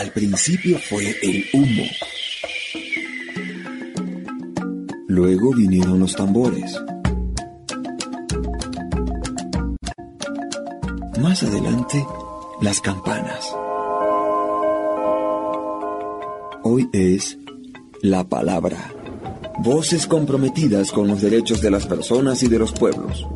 Al principio fue el humo. Luego vinieron los tambores. Más adelante, las campanas. Hoy es la palabra. Voces comprometidas con los derechos de las personas y de los pueblos.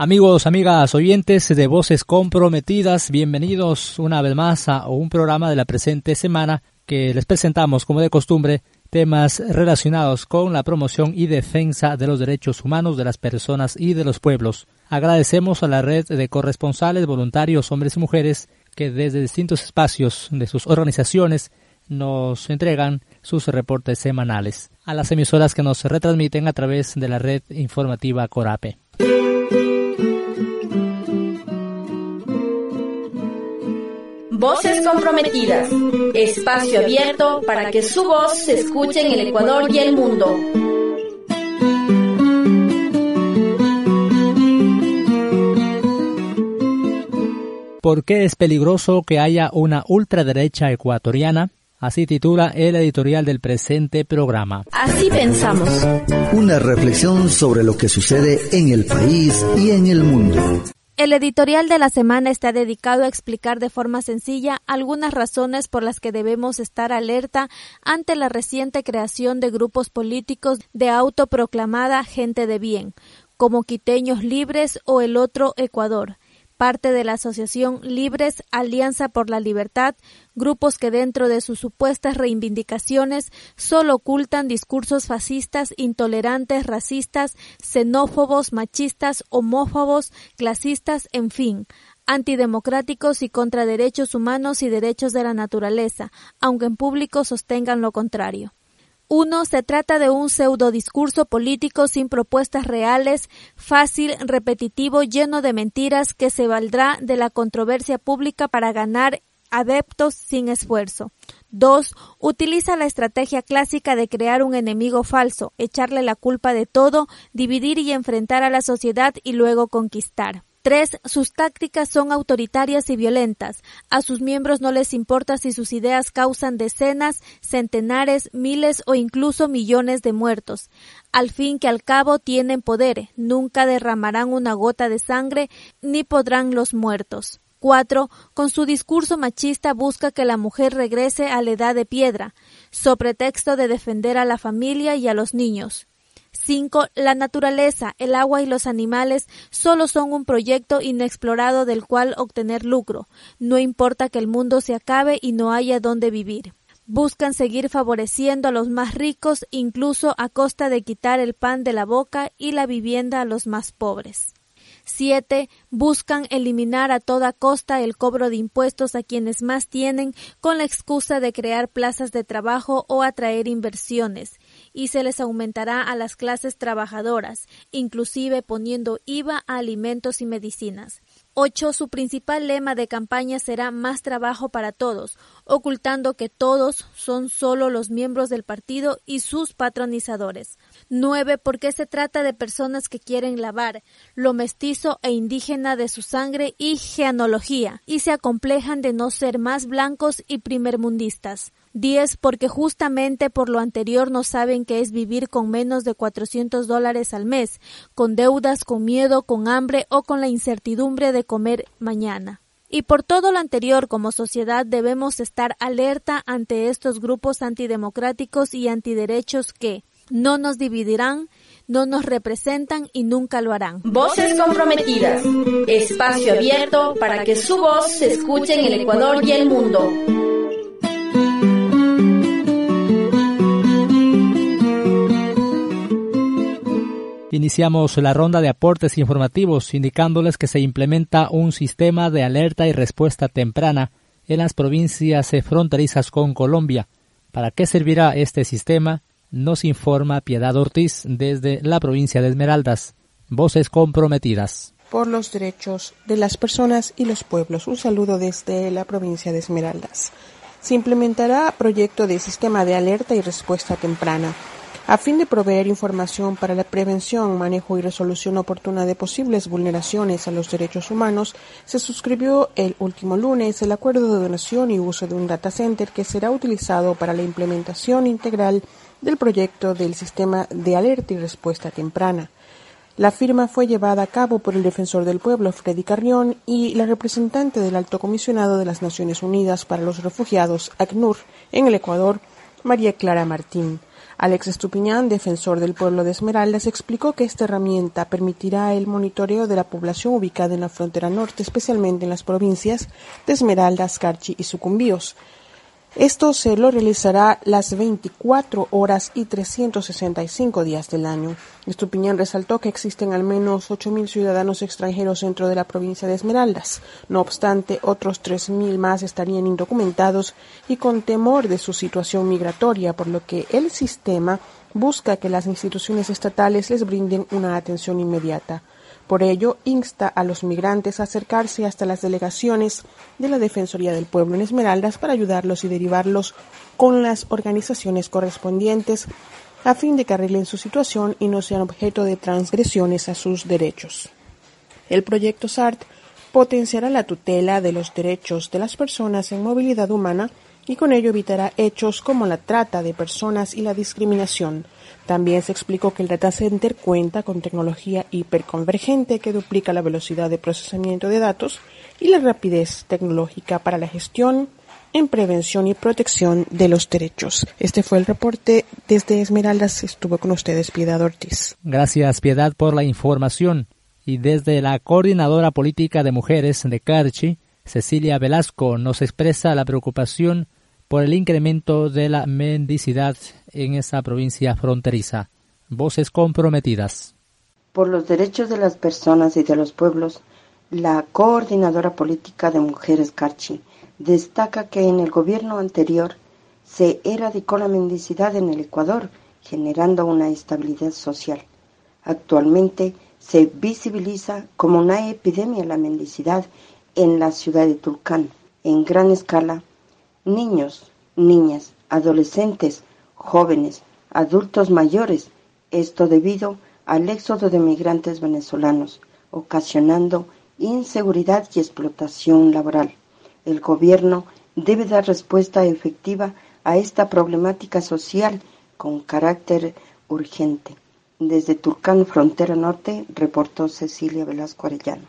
Amigos, amigas, oyentes de Voces Comprometidas, bienvenidos una vez más a un programa de la presente semana que les presentamos, como de costumbre, temas relacionados con la promoción y defensa de los derechos humanos de las personas y de los pueblos. Agradecemos a la red de corresponsales voluntarios, hombres y mujeres, que desde distintos espacios de sus organizaciones nos entregan sus reportes semanales. A las emisoras que nos retransmiten a través de la red informativa Corape. Voces comprometidas. Espacio abierto para que su voz se escuche en el Ecuador y el mundo. ¿Por qué es peligroso que haya una ultraderecha ecuatoriana? Así titula el editorial del presente programa. Así pensamos. Una reflexión sobre lo que sucede en el país y en el mundo. El editorial de la semana está dedicado a explicar de forma sencilla algunas razones por las que debemos estar alerta ante la reciente creación de grupos políticos de autoproclamada gente de bien, como Quiteños Libres o el otro Ecuador parte de la Asociación Libres Alianza por la Libertad, grupos que dentro de sus supuestas reivindicaciones solo ocultan discursos fascistas, intolerantes, racistas, xenófobos, machistas, homófobos, clasistas, en fin, antidemocráticos y contra derechos humanos y derechos de la naturaleza, aunque en público sostengan lo contrario. Uno, se trata de un pseudo discurso político sin propuestas reales, fácil, repetitivo, lleno de mentiras que se valdrá de la controversia pública para ganar adeptos sin esfuerzo. Dos, Utiliza la estrategia clásica de crear un enemigo falso, echarle la culpa de todo, dividir y enfrentar a la sociedad y luego conquistar. 3. Sus tácticas son autoritarias y violentas. A sus miembros no les importa si sus ideas causan decenas, centenares, miles o incluso millones de muertos. Al fin que al cabo tienen poder, nunca derramarán una gota de sangre ni podrán los muertos. 4. Con su discurso machista busca que la mujer regrese a la edad de piedra, so pretexto de defender a la familia y a los niños. 5. La naturaleza, el agua y los animales solo son un proyecto inexplorado del cual obtener lucro. No importa que el mundo se acabe y no haya dónde vivir. Buscan seguir favoreciendo a los más ricos incluso a costa de quitar el pan de la boca y la vivienda a los más pobres. 7. Buscan eliminar a toda costa el cobro de impuestos a quienes más tienen con la excusa de crear plazas de trabajo o atraer inversiones y se les aumentará a las clases trabajadoras, inclusive poniendo IVA a alimentos y medicinas. 8. Su principal lema de campaña será más trabajo para todos, ocultando que todos son solo los miembros del partido y sus patronizadores. 9. Porque se trata de personas que quieren lavar lo mestizo e indígena de su sangre y genealogía, y se acomplejan de no ser más blancos y primermundistas. 10. Porque justamente por lo anterior no saben qué es vivir con menos de 400 dólares al mes, con deudas, con miedo, con hambre o con la incertidumbre de comer mañana. Y por todo lo anterior, como sociedad debemos estar alerta ante estos grupos antidemocráticos y antiderechos que no nos dividirán, no nos representan y nunca lo harán. Voces comprometidas. Espacio abierto para que su voz se escuche en el Ecuador y el mundo. Iniciamos la ronda de aportes informativos indicándoles que se implementa un sistema de alerta y respuesta temprana en las provincias fronterizas con Colombia. ¿Para qué servirá este sistema? Nos informa Piedad Ortiz desde la provincia de Esmeraldas. Voces comprometidas. Por los derechos de las personas y los pueblos. Un saludo desde la provincia de Esmeraldas. Se implementará proyecto de sistema de alerta y respuesta temprana A fin de proveer información para la prevención, manejo y resolución oportuna de posibles vulneraciones a los derechos humanos, se suscribió el último lunes el acuerdo de donación y uso de un data center que será utilizado para la implementación integral del proyecto del sistema de alerta y respuesta temprana. La firma fue llevada a cabo por el defensor del pueblo, Freddy Carrión, y la representante del Alto Comisionado de las Naciones Unidas para los Refugiados, ACNUR, en el Ecuador, María Clara Martín. Alex Estupiñán, defensor del pueblo de Esmeraldas, explicó que esta herramienta permitirá el monitoreo de la población ubicada en la frontera norte, especialmente en las provincias de Esmeraldas, Carchi y Sucumbíos. Esto se lo realizará las 24 horas y 365 días del año. Estupiñán resaltó que existen al menos 8.000 ciudadanos extranjeros dentro de la provincia de Esmeraldas. No obstante, otros 3.000 más estarían indocumentados y con temor de su situación migratoria, por lo que el sistema busca que las instituciones estatales les brinden una atención inmediata. Por ello, insta a los migrantes a acercarse hasta las delegaciones de la Defensoría del Pueblo en Esmeraldas para ayudarlos y derivarlos con las organizaciones correspondientes a fin de que arreglen su situación y no sean objeto de transgresiones a sus derechos. El proyecto SART potenciará la tutela de los derechos de las personas en movilidad humana y con ello evitará hechos como la trata de personas y la discriminación. También se explicó que el data center cuenta con tecnología hiperconvergente que duplica la velocidad de procesamiento de datos y la rapidez tecnológica para la gestión en prevención y protección de los derechos. Este fue el reporte desde Esmeraldas. Estuvo con ustedes Piedad Ortiz. Gracias Piedad por la información. Y desde la Coordinadora Política de Mujeres de Carchi, Cecilia Velasco nos expresa la preocupación por el incremento de la mendicidad en esa provincia fronteriza. Voces comprometidas. Por los derechos de las personas y de los pueblos, la Coordinadora Política de Mujeres Carchi destaca que en el gobierno anterior se erradicó la mendicidad en el Ecuador, generando una estabilidad social. Actualmente se visibiliza como una epidemia la mendicidad en la ciudad de Tulcán, en gran escala niños, niñas, adolescentes, jóvenes, adultos mayores, esto debido al éxodo de migrantes venezolanos, ocasionando inseguridad y explotación laboral. El gobierno debe dar respuesta efectiva a esta problemática social con carácter urgente. Desde Turcán, frontera norte, reportó Cecilia Velasco Arellano.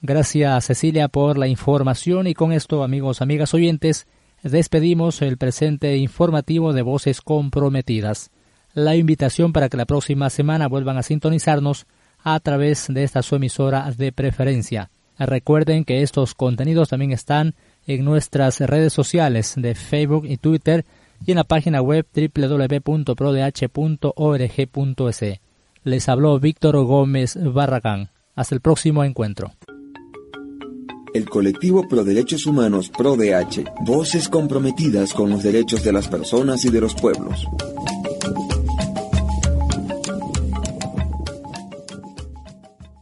Gracias Cecilia por la información y con esto amigos, amigas oyentes, despedimos el presente informativo de Voces Comprometidas. La invitación para que la próxima semana vuelvan a sintonizarnos a través de esta su emisora de preferencia. Recuerden que estos contenidos también están en nuestras redes sociales de Facebook y Twitter y en la página web www.prodh.org.es. Les habló Víctor Gómez Barragán. Hasta el próximo encuentro el colectivo Pro Derechos Humanos ProDH, voces comprometidas con los derechos de las personas y de los pueblos.